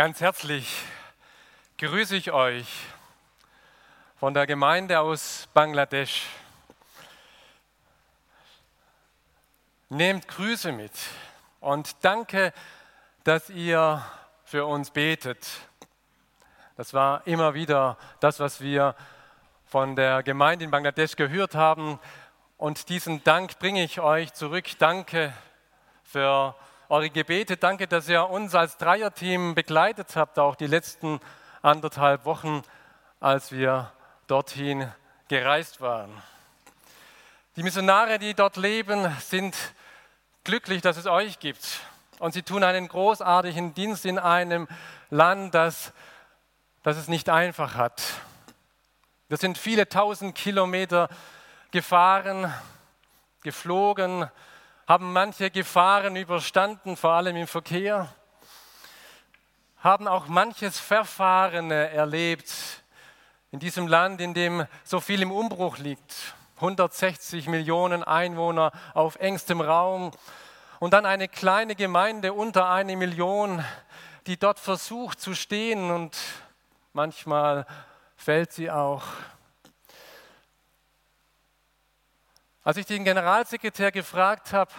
Ganz herzlich grüße ich euch von der Gemeinde aus Bangladesch. Nehmt Grüße mit und danke, dass ihr für uns betet. Das war immer wieder das, was wir von der Gemeinde in Bangladesch gehört haben. Und diesen Dank bringe ich euch zurück. Danke für eure Gebete. Danke, dass ihr uns als Dreierteam begleitet habt, auch die letzten anderthalb Wochen, als wir dorthin gereist waren. Die Missionare, die dort leben, sind glücklich, dass es euch gibt. Und sie tun einen großartigen Dienst in einem Land, das, das es nicht einfach hat. Wir sind viele tausend Kilometer gefahren, geflogen, haben manche Gefahren überstanden, vor allem im Verkehr, haben auch manches Verfahren erlebt in diesem Land, in dem so viel im Umbruch liegt. 160 Millionen Einwohner auf engstem Raum und dann eine kleine Gemeinde unter eine Million, die dort versucht zu stehen und manchmal fällt sie auch. Als ich den Generalsekretär gefragt habe,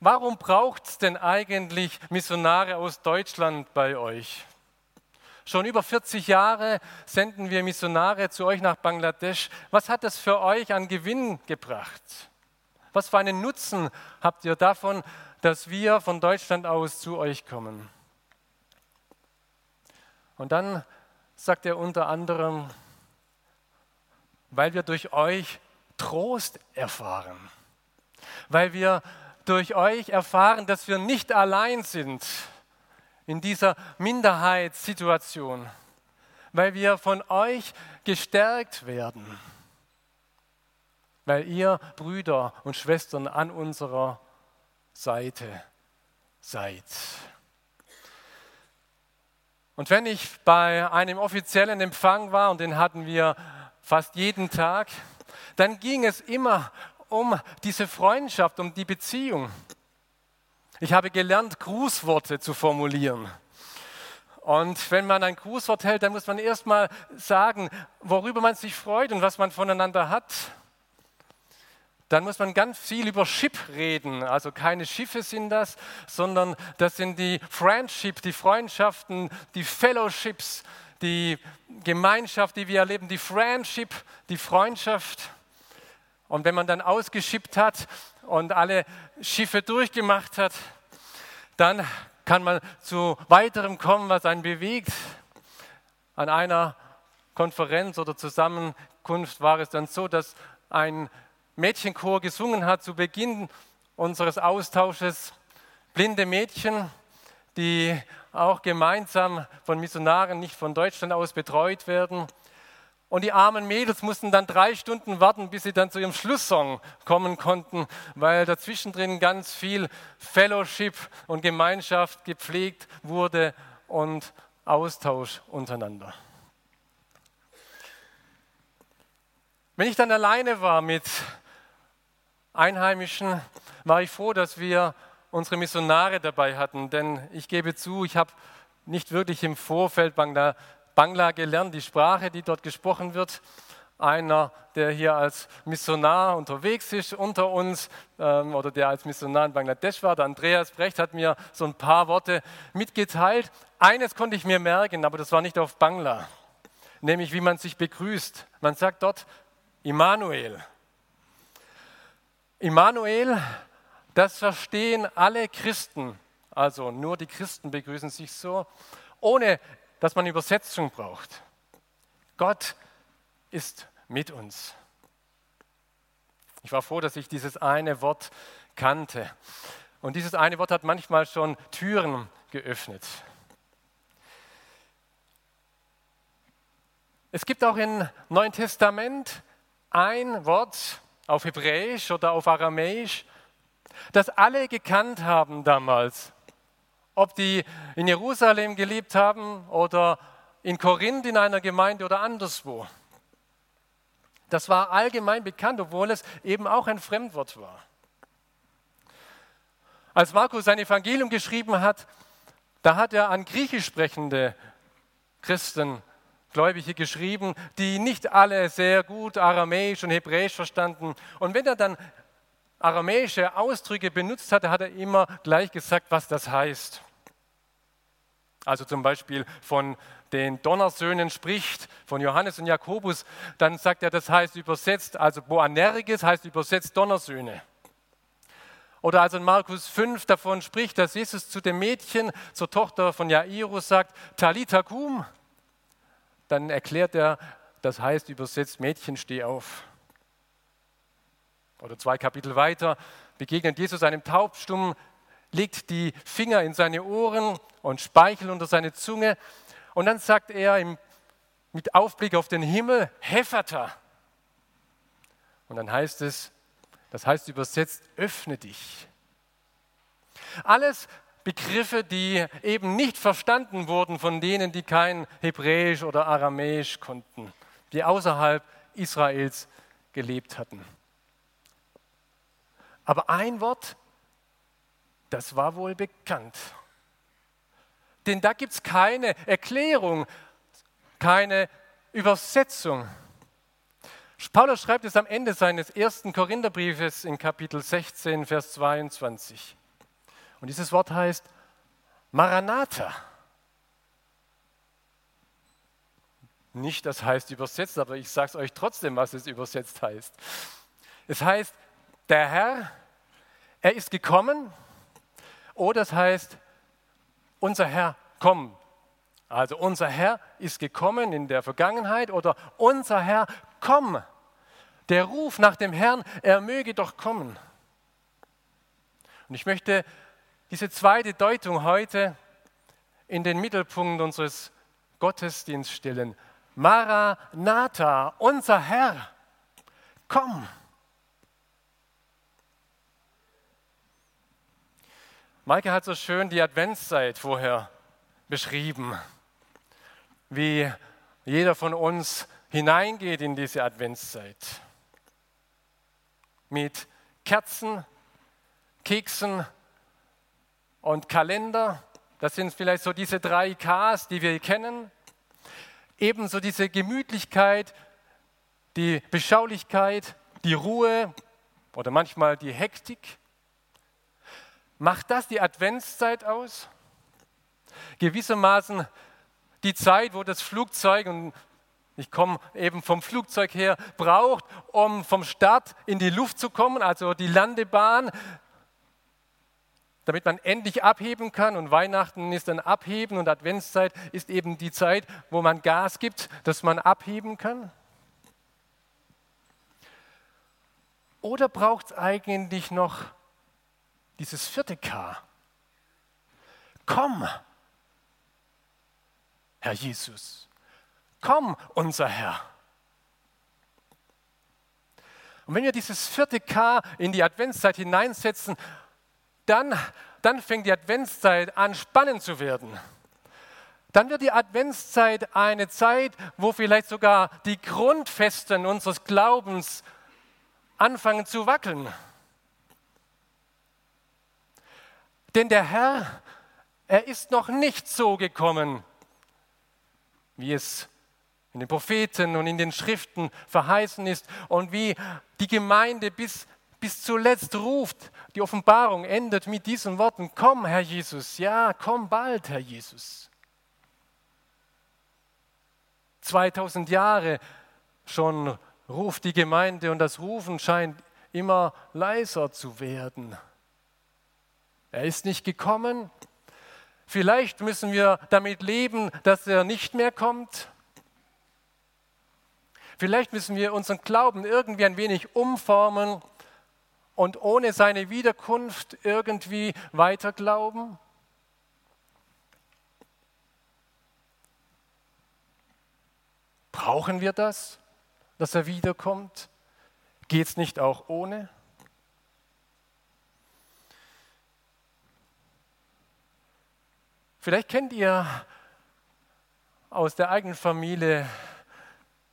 warum braucht es denn eigentlich Missionare aus Deutschland bei euch? Schon über 40 Jahre senden wir Missionare zu euch nach Bangladesch. Was hat das für euch an Gewinn gebracht? Was für einen Nutzen habt ihr davon, dass wir von Deutschland aus zu euch kommen? Und dann sagt er unter anderem, weil wir durch euch Trost erfahren, weil wir durch euch erfahren, dass wir nicht allein sind in dieser Minderheitssituation, weil wir von euch gestärkt werden, weil ihr Brüder und Schwestern an unserer Seite seid. Und wenn ich bei einem offiziellen Empfang war, und den hatten wir fast jeden Tag, dann ging es immer um diese Freundschaft, um die Beziehung. Ich habe gelernt, Grußworte zu formulieren. Und wenn man ein Grußwort hält, dann muss man erstmal sagen, worüber man sich freut und was man voneinander hat. Dann muss man ganz viel über Ship reden. Also keine Schiffe sind das, sondern das sind die Friendship, die Freundschaften, die Fellowships, die Gemeinschaft, die wir erleben, die Friendship, die Freundschaft. Und wenn man dann ausgeschippt hat und alle Schiffe durchgemacht hat, dann kann man zu weiterem kommen, was einen bewegt. An einer Konferenz oder Zusammenkunft war es dann so, dass ein Mädchenchor gesungen hat zu Beginn unseres Austausches. Blinde Mädchen, die auch gemeinsam von Missionaren nicht von Deutschland aus betreut werden. Und die armen Mädels mussten dann drei Stunden warten, bis sie dann zu ihrem Schlusssong kommen konnten, weil dazwischen drin ganz viel Fellowship und Gemeinschaft gepflegt wurde und Austausch untereinander. Wenn ich dann alleine war mit Einheimischen, war ich froh, dass wir unsere Missionare dabei hatten, denn ich gebe zu, ich habe nicht wirklich im Vorfeld Bangla Bangla gelernt, die Sprache, die dort gesprochen wird. Einer, der hier als Missionar unterwegs ist unter uns ähm, oder der als Missionar in Bangladesch war, der Andreas Brecht, hat mir so ein paar Worte mitgeteilt. Eines konnte ich mir merken, aber das war nicht auf Bangla, nämlich wie man sich begrüßt. Man sagt dort Immanuel. Immanuel, das verstehen alle Christen, also nur die Christen begrüßen sich so, ohne dass man Übersetzung braucht. Gott ist mit uns. Ich war froh, dass ich dieses eine Wort kannte. Und dieses eine Wort hat manchmal schon Türen geöffnet. Es gibt auch im Neuen Testament ein Wort auf Hebräisch oder auf Aramäisch, das alle gekannt haben damals. Ob die in Jerusalem gelebt haben oder in Korinth in einer Gemeinde oder anderswo. Das war allgemein bekannt, obwohl es eben auch ein Fremdwort war. Als Markus sein Evangelium geschrieben hat, da hat er an griechisch sprechende Christen, Gläubige geschrieben, die nicht alle sehr gut Aramäisch und Hebräisch verstanden. Und wenn er dann aramäische Ausdrücke benutzt hatte, hat er immer gleich gesagt, was das heißt. Also zum Beispiel von den Donnersöhnen spricht, von Johannes und Jakobus, dann sagt er, das heißt übersetzt, also Boanerges heißt übersetzt Donnersöhne. Oder als in Markus 5 davon spricht, dass Jesus zu dem Mädchen, zur Tochter von Jairus sagt, Talita kum, dann erklärt er, das heißt übersetzt, Mädchen, steh auf. Oder zwei Kapitel weiter begegnet Jesus einem Taubstummen, legt die Finger in seine Ohren und Speichel unter seine Zunge. Und dann sagt er im, mit Aufblick auf den Himmel, Hefata. Und dann heißt es, das heißt übersetzt, öffne dich. Alles Begriffe, die eben nicht verstanden wurden von denen, die kein Hebräisch oder Aramäisch konnten, die außerhalb Israels gelebt hatten. Aber ein Wort, das war wohl bekannt. Denn da gibt es keine Erklärung, keine Übersetzung. Paulus schreibt es am Ende seines ersten Korintherbriefes in Kapitel 16, Vers 22. Und dieses Wort heißt Maranatha. Nicht, das heißt übersetzt, aber ich sage es euch trotzdem, was es übersetzt heißt. Es heißt, der Herr, er ist gekommen, oder es heißt, unser Herr, komm. Also unser Herr ist gekommen in der Vergangenheit oder unser Herr, komm. Der Ruf nach dem Herrn, er möge doch kommen. Und ich möchte diese zweite Deutung heute in den Mittelpunkt unseres Gottesdienstes stellen. Maranatha, unser Herr, komm. Maike hat so schön die Adventszeit vorher beschrieben, wie jeder von uns hineingeht in diese Adventszeit. Mit Kerzen, Keksen, und Kalender. Das sind vielleicht so diese drei Ks, die wir kennen. Ebenso diese Gemütlichkeit, die Beschaulichkeit, die Ruhe oder manchmal die Hektik. Macht das die Adventszeit aus? Gewissermaßen die Zeit, wo das Flugzeug, und ich komme eben vom Flugzeug her, braucht, um vom Start in die Luft zu kommen, also die Landebahn, damit man endlich abheben kann. Und Weihnachten ist dann Abheben und Adventszeit ist eben die Zeit, wo man Gas gibt, dass man abheben kann. Oder braucht es eigentlich noch dieses vierte K? Komm, Herr Jesus. Komm, unser Herr. Und wenn wir dieses vierte K in die Adventszeit hineinsetzen, dann, dann fängt die Adventszeit an, spannend zu werden. Dann wird die Adventszeit eine Zeit, wo vielleicht sogar die Grundfesten unseres Glaubens anfangen zu wackeln. Denn der Herr, er ist noch nicht so gekommen, wie es in den Propheten und in den Schriften verheißen ist und wie die Gemeinde bis bis zuletzt ruft. Die Offenbarung endet mit diesen Worten, komm Herr Jesus, ja, komm bald Herr Jesus. 2000 Jahre schon ruft die Gemeinde und das Rufen scheint immer leiser zu werden. Er ist nicht gekommen. Vielleicht müssen wir damit leben, dass er nicht mehr kommt. Vielleicht müssen wir unseren Glauben irgendwie ein wenig umformen und ohne seine Wiederkunft irgendwie weiter glauben? Brauchen wir das, dass er wiederkommt? Geht es nicht auch ohne? Vielleicht kennt ihr aus der eigenen Familie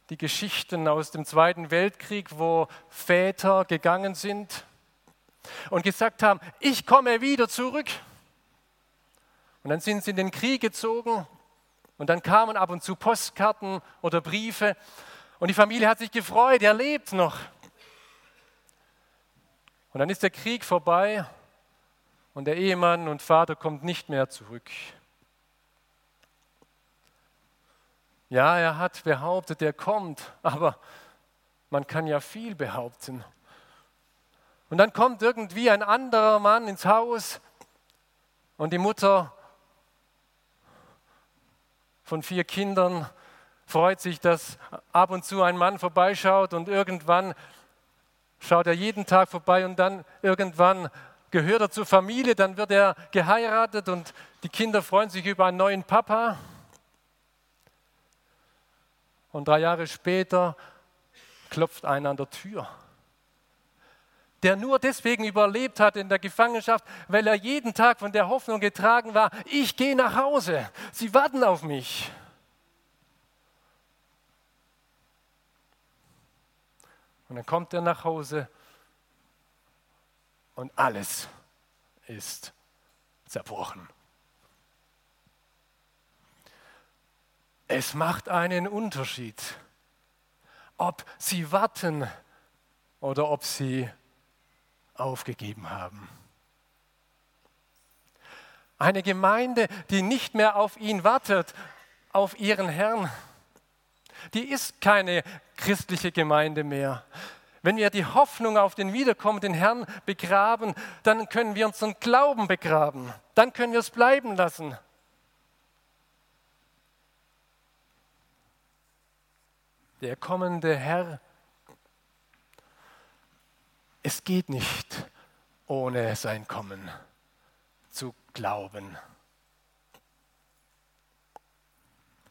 die Geschichten aus dem Zweiten Weltkrieg, wo Väter gegangen sind und gesagt haben, ich komme wieder zurück. Und dann sind sie in den Krieg gezogen und dann kamen ab und zu Postkarten oder Briefe und die Familie hat sich gefreut, er lebt noch. Und dann ist der Krieg vorbei und der Ehemann und Vater kommt nicht mehr zurück. Ja, er hat behauptet, er kommt, aber man kann ja viel behaupten. Und dann kommt irgendwie ein anderer Mann ins Haus und die Mutter von vier Kindern freut sich, dass ab und zu ein Mann vorbeischaut und irgendwann schaut er jeden Tag vorbei und dann irgendwann gehört er zur Familie, dann wird er geheiratet und die Kinder freuen sich über einen neuen Papa. Und drei Jahre später klopft einer an der Tür, der nur deswegen überlebt hat in der Gefangenschaft, weil er jeden Tag von der Hoffnung getragen war, ich gehe nach Hause, sie warten auf mich. Und dann kommt er nach Hause und alles ist zerbrochen. Es macht einen Unterschied, ob sie warten oder ob sie aufgegeben haben. Eine Gemeinde, die nicht mehr auf ihn wartet, auf ihren Herrn, die ist keine christliche Gemeinde mehr. Wenn wir die Hoffnung auf den wiederkommenden Herrn begraben, dann können wir unseren Glauben begraben. Dann können wir es bleiben lassen. Der kommende Herr, es geht nicht ohne sein Kommen zu glauben.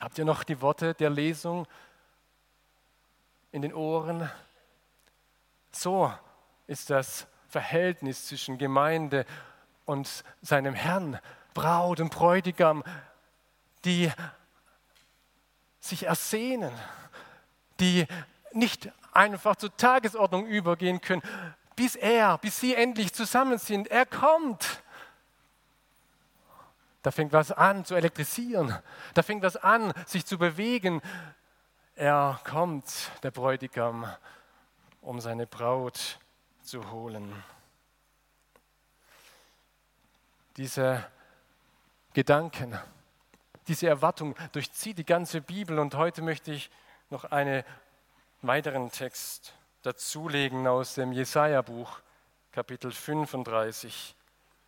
Habt ihr noch die Worte der Lesung in den Ohren? So ist das Verhältnis zwischen Gemeinde und seinem Herrn, Braut und Bräutigam, die sich ersehnen, die nicht einfach zur Tagesordnung übergehen können, bis er, bis sie endlich zusammen sind. Er kommt. Da fängt was an zu elektrisieren. Da fängt was an, sich zu bewegen. Er kommt, der Bräutigam, um seine Braut zu holen. Diese Gedanken, diese Erwartung durchzieht die ganze Bibel und heute möchte ich noch einen weiteren Text dazulegen aus dem Jesaja-Buch, Kapitel 35,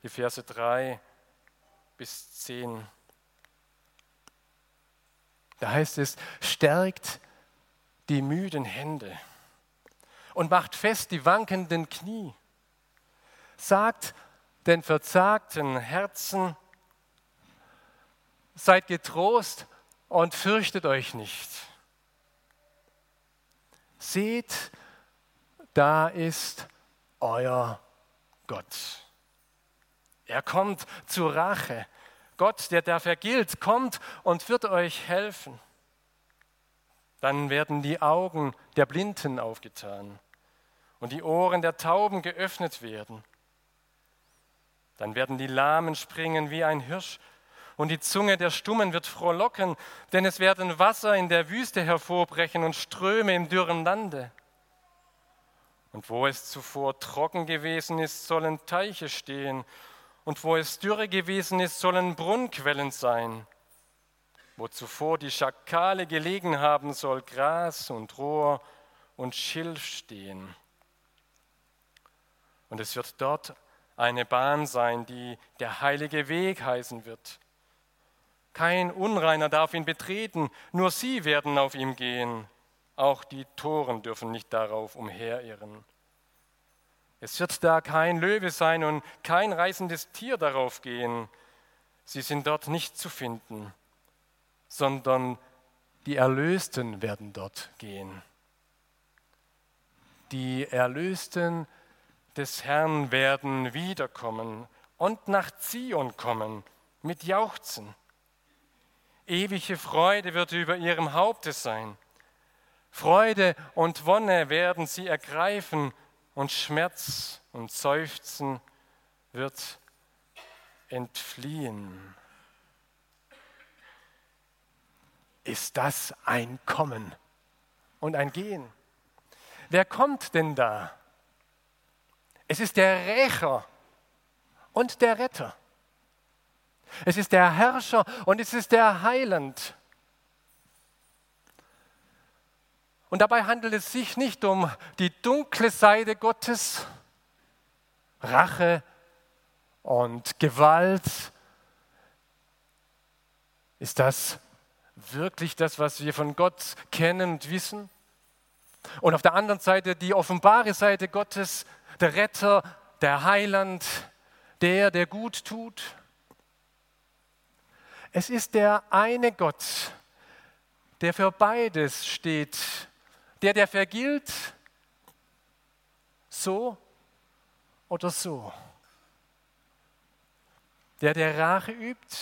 die Verse 3 bis 10. Da heißt es, stärkt die müden Hände und macht fest die wankenden Knie. Sagt den verzagten Herzen, seid getrost und fürchtet euch nicht. Seht, da ist euer Gott. Er kommt zur Rache. Gott, der da vergilt, kommt und wird euch helfen. Dann werden die Augen der Blinden aufgetan und die Ohren der Tauben geöffnet werden. Dann werden die Lahmen springen wie ein Hirsch und die Zunge der Stummen wird frohlocken, denn es werden Wasser in der Wüste hervorbrechen und Ströme im dürren Lande. Und wo es zuvor trocken gewesen ist, sollen Teiche stehen und wo es dürre gewesen ist, sollen Brunnquellen sein. Wo zuvor die Schakale gelegen haben, soll Gras und Rohr und Schilf stehen. Und es wird dort eine Bahn sein, die der heilige Weg heißen wird. Kein Unreiner darf ihn betreten, nur sie werden auf ihm gehen. Auch die Toren dürfen nicht darauf umherirren. Es wird da kein Löwe sein und kein reißendes Tier darauf gehen. Sie sind dort nicht zu finden, sondern die Erlösten werden dort gehen. Die Erlösten des Herrn werden wiederkommen und nach Zion kommen mit Jauchzen. Ewige Freude wird über ihrem Haupte sein. Freude und Wonne werden sie ergreifen und Schmerz und Seufzen wird entfliehen. Ist das ein Kommen und ein Gehen? Wer kommt denn da? Es ist der Rächer und der Retter. Es ist der Herrscher und es ist der Heiland. Und dabei handelt es sich nicht um die dunkle Seite Gottes, Rache und Gewalt. Ist das wirklich das, was wir von Gott kennen und wissen? Und auf der anderen Seite die offenbare Seite Gottes, der Retter, der Heiland, der, der gut tut. Es ist der eine Gott, der für beides steht der, der vergilt, so oder so. Der, der Rache übt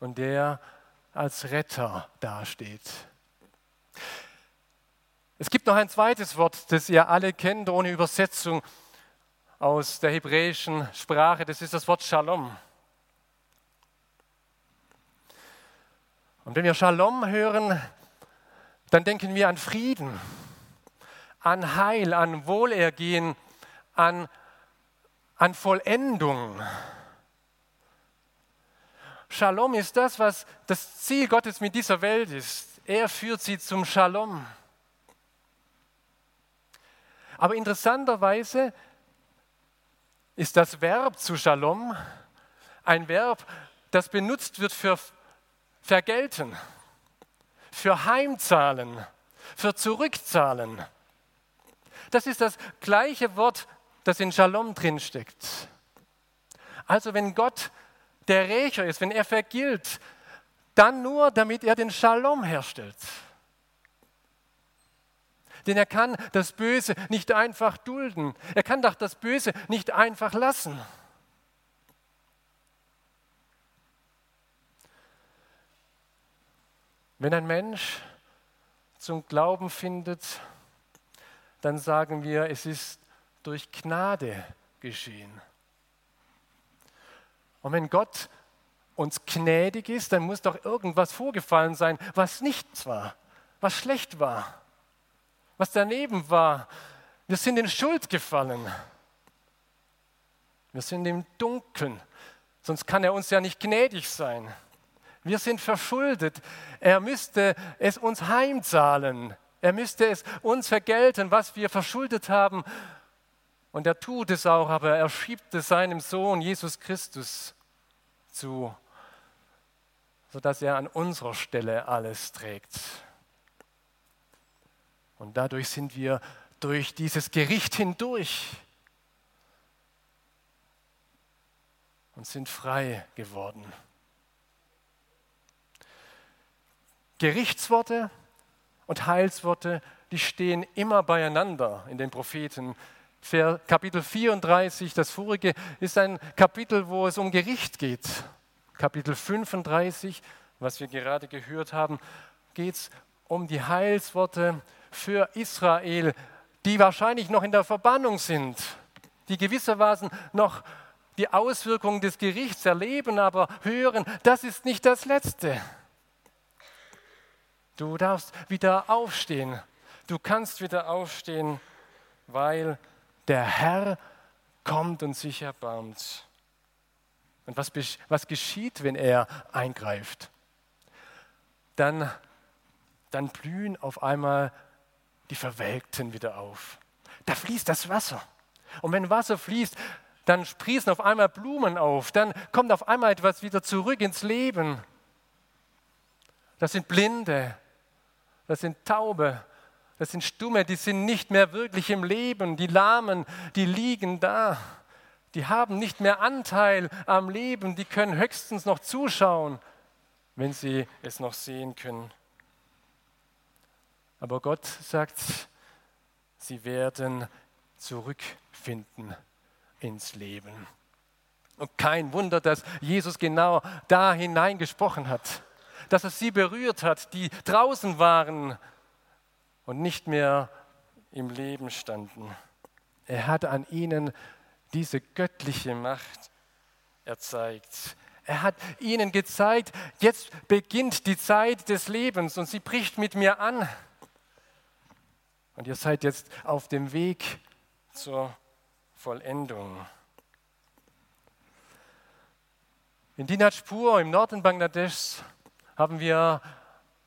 und der als Retter dasteht. Es gibt noch ein zweites Wort, das ihr alle kennt, ohne Übersetzung aus der hebräischen Sprache. Das ist das Wort Shalom. Und wenn wir Shalom hören, dann denken wir an Frieden, an Heil, an Wohlergehen, an, an Vollendung. Shalom ist das, was das Ziel Gottes mit dieser Welt ist. Er führt sie zum Shalom. Aber interessanterweise ist das Verb zu Shalom ein Verb, das benutzt wird für vergelten für Heimzahlen, für Zurückzahlen. Das ist das gleiche Wort, das in Shalom drinsteckt. Also wenn Gott der Rächer ist, wenn er vergilt, dann nur, damit er den Shalom herstellt. Denn er kann das Böse nicht einfach dulden. Er kann doch das Böse nicht einfach lassen. Wenn ein Mensch zum Glauben findet, dann sagen wir, es ist durch Gnade geschehen. Und wenn Gott uns gnädig ist, dann muss doch irgendwas vorgefallen sein, was nichts war, was schlecht war, was daneben war. Wir sind in Schuld gefallen. Wir sind im Dunkeln, sonst kann er uns ja nicht gnädig sein. Wir sind verschuldet. Er müsste es uns heimzahlen. Er müsste es uns vergelten, was wir verschuldet haben. Und er tut es auch, aber er schiebt es seinem Sohn Jesus Christus zu, sodass er an unserer Stelle alles trägt. Und dadurch sind wir durch dieses Gericht hindurch und sind frei geworden. Gerichtsworte und Heilsworte, die stehen immer beieinander in den Propheten. Kapitel 34, das vorige, ist ein Kapitel, wo es um Gericht geht. Kapitel 35, was wir gerade gehört haben, geht es um die Heilsworte für Israel, die wahrscheinlich noch in der Verbannung sind, die gewissermaßen noch die Auswirkungen des Gerichts erleben, aber hören, das ist nicht das Letzte. Du darfst wieder aufstehen. Du kannst wieder aufstehen, weil der Herr kommt und sich erbarmt. Und was, was geschieht, wenn er eingreift? Dann, dann blühen auf einmal die Verwelkten wieder auf. Da fließt das Wasser. Und wenn Wasser fließt, dann sprießen auf einmal Blumen auf. Dann kommt auf einmal etwas wieder zurück ins Leben. Das sind Blinde, das sind Taube, das sind Stumme, die sind nicht mehr wirklich im Leben. Die Lahmen, die liegen da. Die haben nicht mehr Anteil am Leben. Die können höchstens noch zuschauen, wenn sie es noch sehen können. Aber Gott sagt, sie werden zurückfinden ins Leben. Und kein Wunder, dass Jesus genau da hineingesprochen hat, dass er sie berührt hat, die draußen waren und nicht mehr im Leben standen. Er hat an ihnen diese göttliche Macht erzeigt. Er hat ihnen gezeigt, jetzt beginnt die Zeit des Lebens und sie bricht mit mir an. Und ihr seid jetzt auf dem Weg zur Vollendung. In Dinajpur im Norden Bangladeschs haben wir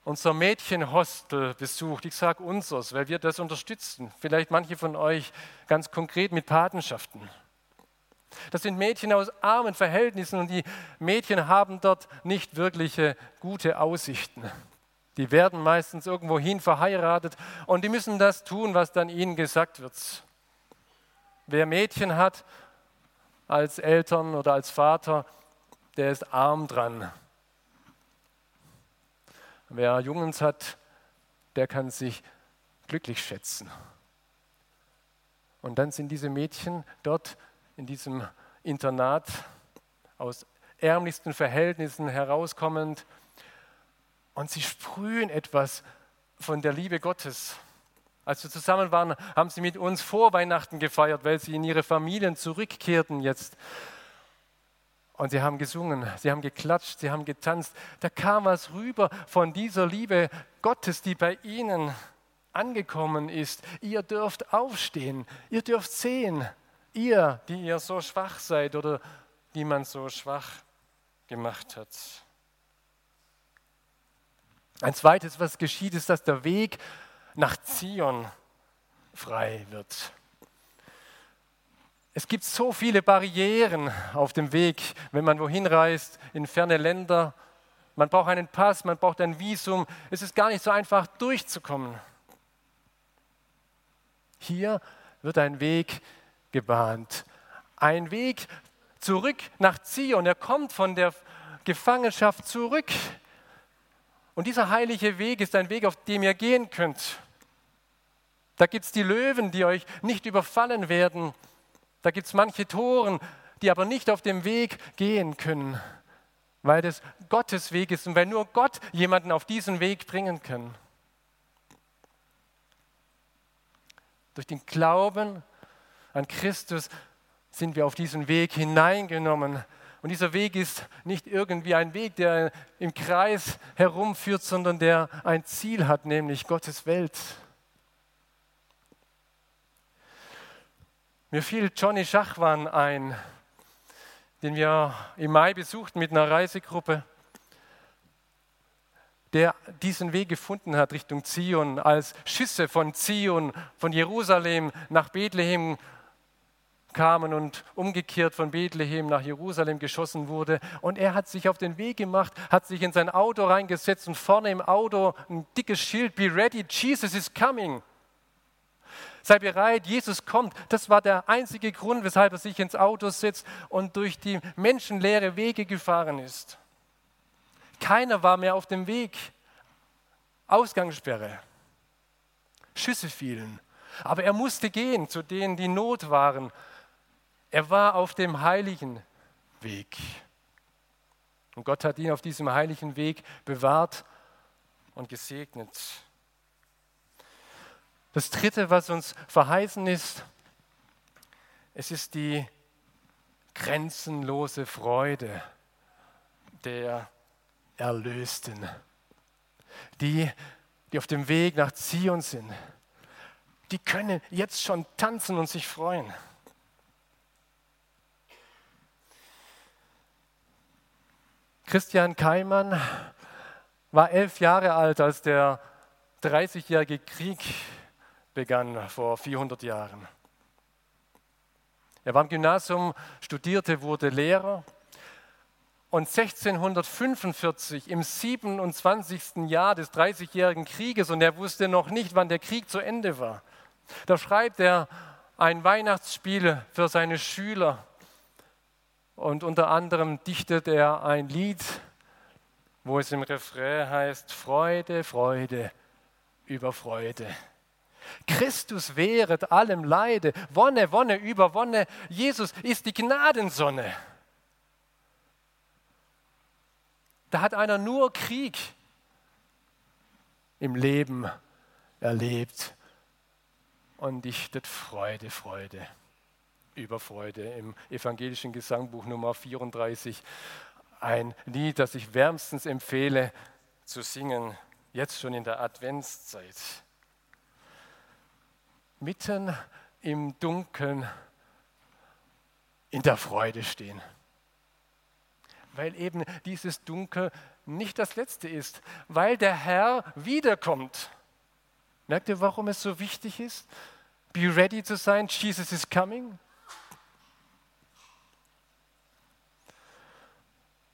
unser Mädchenhostel besucht. Ich sage unseres, weil wir das unterstützen. Vielleicht manche von euch ganz konkret mit Patenschaften. Das sind Mädchen aus armen Verhältnissen und die Mädchen haben dort nicht wirkliche gute Aussichten. Die werden meistens irgendwohin verheiratet und die müssen das tun, was dann ihnen gesagt wird. Wer Mädchen hat als Eltern oder als Vater, der ist arm dran. Wer Jungs hat, der kann sich glücklich schätzen. Und dann sind diese Mädchen dort in diesem Internat aus ärmlichsten Verhältnissen herauskommend und sie sprühen etwas von der Liebe Gottes. Als wir zusammen waren, haben sie mit uns vor Weihnachten gefeiert, weil sie in ihre Familien zurückkehrten jetzt. Und sie haben gesungen, sie haben geklatscht, sie haben getanzt. Da kam was rüber von dieser Liebe Gottes, die bei ihnen angekommen ist. Ihr dürft aufstehen, ihr dürft sehen. Ihr, die ihr so schwach seid oder die man so schwach gemacht hat. Ein zweites, was geschieht, ist, dass der Weg nach Zion frei wird. Es gibt so viele Barrieren auf dem Weg, wenn man wohin reist, in ferne Länder. Man braucht einen Pass, man braucht ein Visum. Es ist gar nicht so einfach durchzukommen. Hier wird ein Weg gebahnt. Ein Weg zurück nach Zion. Er kommt von der Gefangenschaft zurück. Und dieser heilige Weg ist ein Weg, auf dem ihr gehen könnt. Da gibt es die Löwen, die euch nicht überfallen werden. Da gibt es manche Toren, die aber nicht auf dem Weg gehen können, weil das Gottes Weg ist und weil nur Gott jemanden auf diesen Weg bringen kann. Durch den Glauben an Christus sind wir auf diesen Weg hineingenommen. Und dieser Weg ist nicht irgendwie ein Weg, der im Kreis herumführt, sondern der ein Ziel hat, nämlich Gottes Welt. Mir fiel Johnny Schachwan ein, den wir im Mai besuchten mit einer Reisegruppe, der diesen Weg gefunden hat Richtung Zion, als Schüsse von Zion, von Jerusalem nach Bethlehem kamen und umgekehrt von Bethlehem nach Jerusalem geschossen wurde. Und er hat sich auf den Weg gemacht, hat sich in sein Auto reingesetzt und vorne im Auto ein dickes Schild, Be ready, Jesus is coming. Sei bereit, Jesus kommt. Das war der einzige Grund, weshalb er sich ins Auto setzt und durch die menschenleere Wege gefahren ist. Keiner war mehr auf dem Weg. Ausgangssperre. Schüsse fielen. Aber er musste gehen zu denen, die Not waren. Er war auf dem heiligen Weg. Und Gott hat ihn auf diesem heiligen Weg bewahrt und gesegnet. Das Dritte, was uns verheißen ist, es ist die grenzenlose Freude der Erlösten. Die, die auf dem Weg nach Zion sind, die können jetzt schon tanzen und sich freuen. Christian Keimann war elf Jahre alt, als der 30-jährige Krieg begann vor 400 Jahren. Er war im Gymnasium, studierte, wurde Lehrer Und 1645, im 27. Jahr des Dreißigjährigen Krieges, und er wusste noch nicht, wann der Krieg zu Ende war, da schreibt er ein Weihnachtsspiel für seine Schüler. Und unter anderem dichtet er ein Lied, wo es im Refrain heißt, Freude, Freude über Freude. Christus wehret allem Leide, Wonne, Wonne über Wonne. Jesus ist die Gnadensonne. Da hat einer nur Krieg im Leben erlebt und dichtet Freude, Freude über Freude im evangelischen Gesangbuch Nummer 34. Ein Lied, das ich wärmstens empfehle zu singen, jetzt schon in der Adventszeit. Mitten im Dunkeln in der Freude stehen weil eben dieses Dunkel nicht das Letzte ist, weil der Herr wiederkommt. Merkt ihr, warum es so wichtig ist? Be ready to sein, Jesus is coming.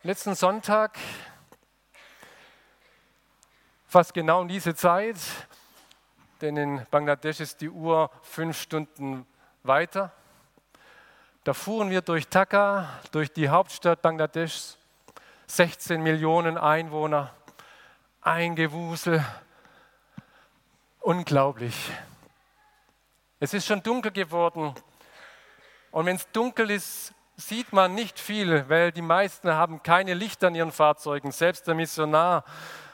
Letzten Sonntag, fast genau um diese Zeit, denn in Bangladesch ist die Uhr fünf Stunden weiter. Da fuhren wir durch Dhaka, durch die Hauptstadt Bangladeschs, 16 Millionen Einwohner, ein Gewusel, unglaublich. Es ist schon dunkel geworden und wenn es dunkel ist, sieht man nicht viel, weil die meisten haben keine Lichter an ihren Fahrzeugen. Selbst der Missionar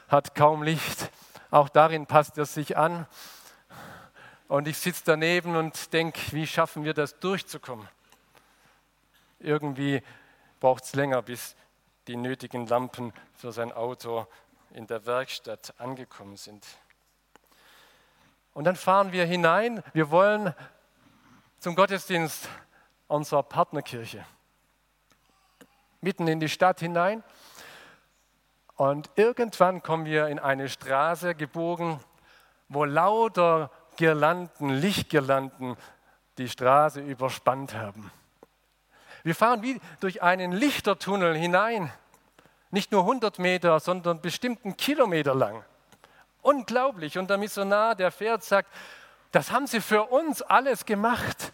hat kaum Licht. Auch darin passt er sich an. Und ich sitze daneben und denke, wie schaffen wir das durchzukommen? Irgendwie braucht es länger, bis die nötigen Lampen für sein Auto in der Werkstatt angekommen sind. Und dann fahren wir hinein. Wir wollen zum Gottesdienst unserer Partnerkirche. Mitten in die Stadt hinein. Und irgendwann kommen wir in eine Straße gebogen, wo lauter Girlanden, Lichtgirlanden die Straße überspannt haben. Wir fahren wie durch einen Lichtertunnel hinein. Nicht nur 100 Meter, sondern bestimmten Kilometer lang. Unglaublich. Und der Missionar, der fährt, sagt, das haben sie für uns alles gemacht.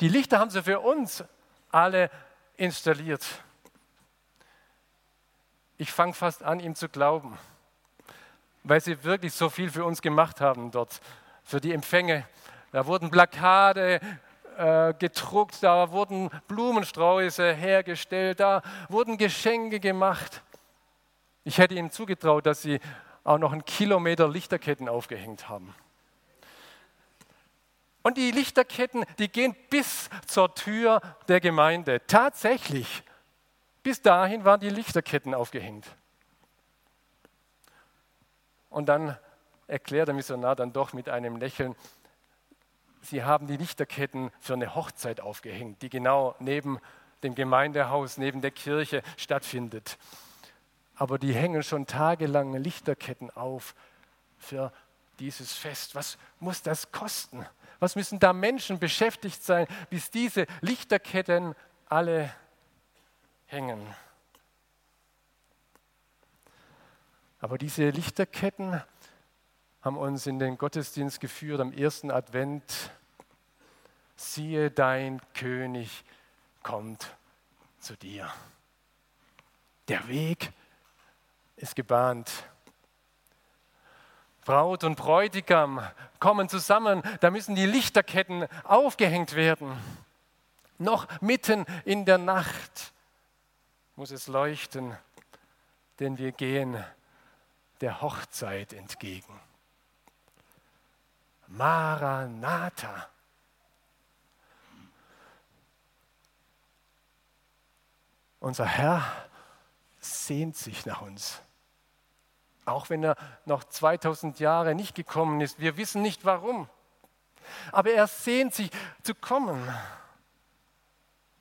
Die Lichter haben sie für uns alle installiert. Ich fange fast an, ihm zu glauben, weil sie wirklich so viel für uns gemacht haben dort, für die Empfänge. Da wurden Plakate äh, gedruckt, da wurden Blumensträuße hergestellt, da wurden Geschenke gemacht. Ich hätte ihnen zugetraut, dass sie auch noch einen Kilometer Lichterketten aufgehängt haben. Und die Lichterketten, die gehen bis zur Tür der Gemeinde. Tatsächlich, bis dahin waren die Lichterketten aufgehängt. Und dann erklärt der Missionar dann doch mit einem Lächeln, sie haben die Lichterketten für eine Hochzeit aufgehängt, die genau neben dem Gemeindehaus, neben der Kirche stattfindet. Aber die hängen schon tagelang Lichterketten auf für dieses Fest. Was muss das kosten? Was müssen da Menschen beschäftigt sein, bis diese Lichterketten alle hängen? Aber diese Lichterketten haben uns in den Gottesdienst geführt am ersten Advent. Siehe, dein König kommt zu dir. Der Weg ist gebahnt. Braut und Bräutigam kommen zusammen, da müssen die Lichterketten aufgehängt werden. Noch mitten in der Nacht muss es leuchten, denn wir gehen der Hochzeit entgegen. Maranatha. Unser Herr sehnt sich nach uns. Auch wenn er noch 2000 Jahre nicht gekommen ist. Wir wissen nicht warum. Aber er sehnt sich zu kommen,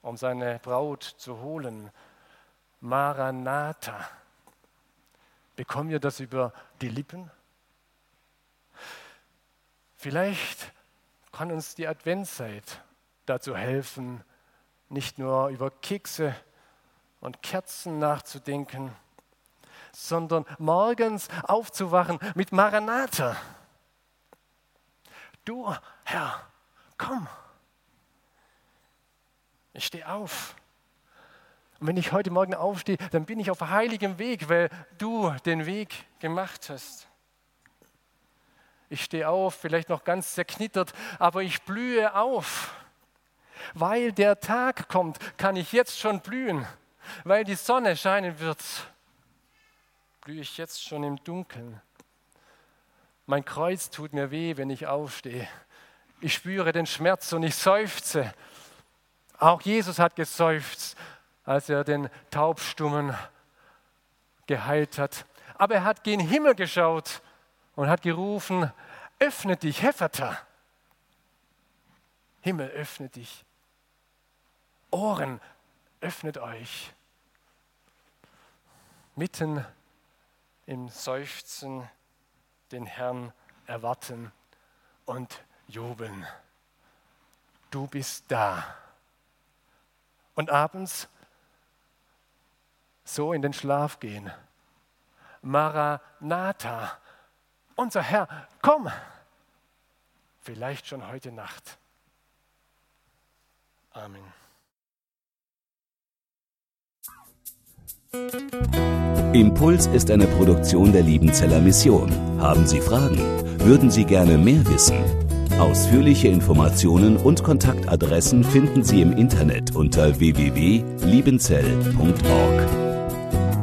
um seine Braut zu holen. Maranatha. Bekommen wir das über die Lippen? Vielleicht kann uns die Adventszeit dazu helfen, nicht nur über Kekse und Kerzen nachzudenken, sondern morgens aufzuwachen mit Maranatha. Du, Herr, komm. Ich stehe auf. Und wenn ich heute Morgen aufstehe, dann bin ich auf heiligem Weg, weil du den Weg gemacht hast. Ich stehe auf, vielleicht noch ganz zerknittert, aber ich blühe auf. Weil der Tag kommt, kann ich jetzt schon blühen. Weil die Sonne scheinen wird, blühe ich jetzt schon im Dunkeln. Mein Kreuz tut mir weh, wenn ich aufstehe. Ich spüre den Schmerz und ich seufze. Auch Jesus hat geseufzt, als er den Taubstummen geheilt hat. Aber er hat gen Himmel geschaut und hat gerufen, öffne dich, Hephata. Himmel, öffne dich. Ohren, öffnet euch. Mitten im Seufzen den Herrn erwarten und jubeln. Du bist da. Und abends so in den Schlaf gehen. Maranatha, unser Herr, komm, vielleicht schon heute Nacht. Amen. Impuls ist eine Produktion der Liebenzeller Mission. Haben Sie Fragen? Würden Sie gerne mehr wissen? Ausführliche Informationen und Kontaktadressen finden Sie im Internet unter www.liebenzell.org.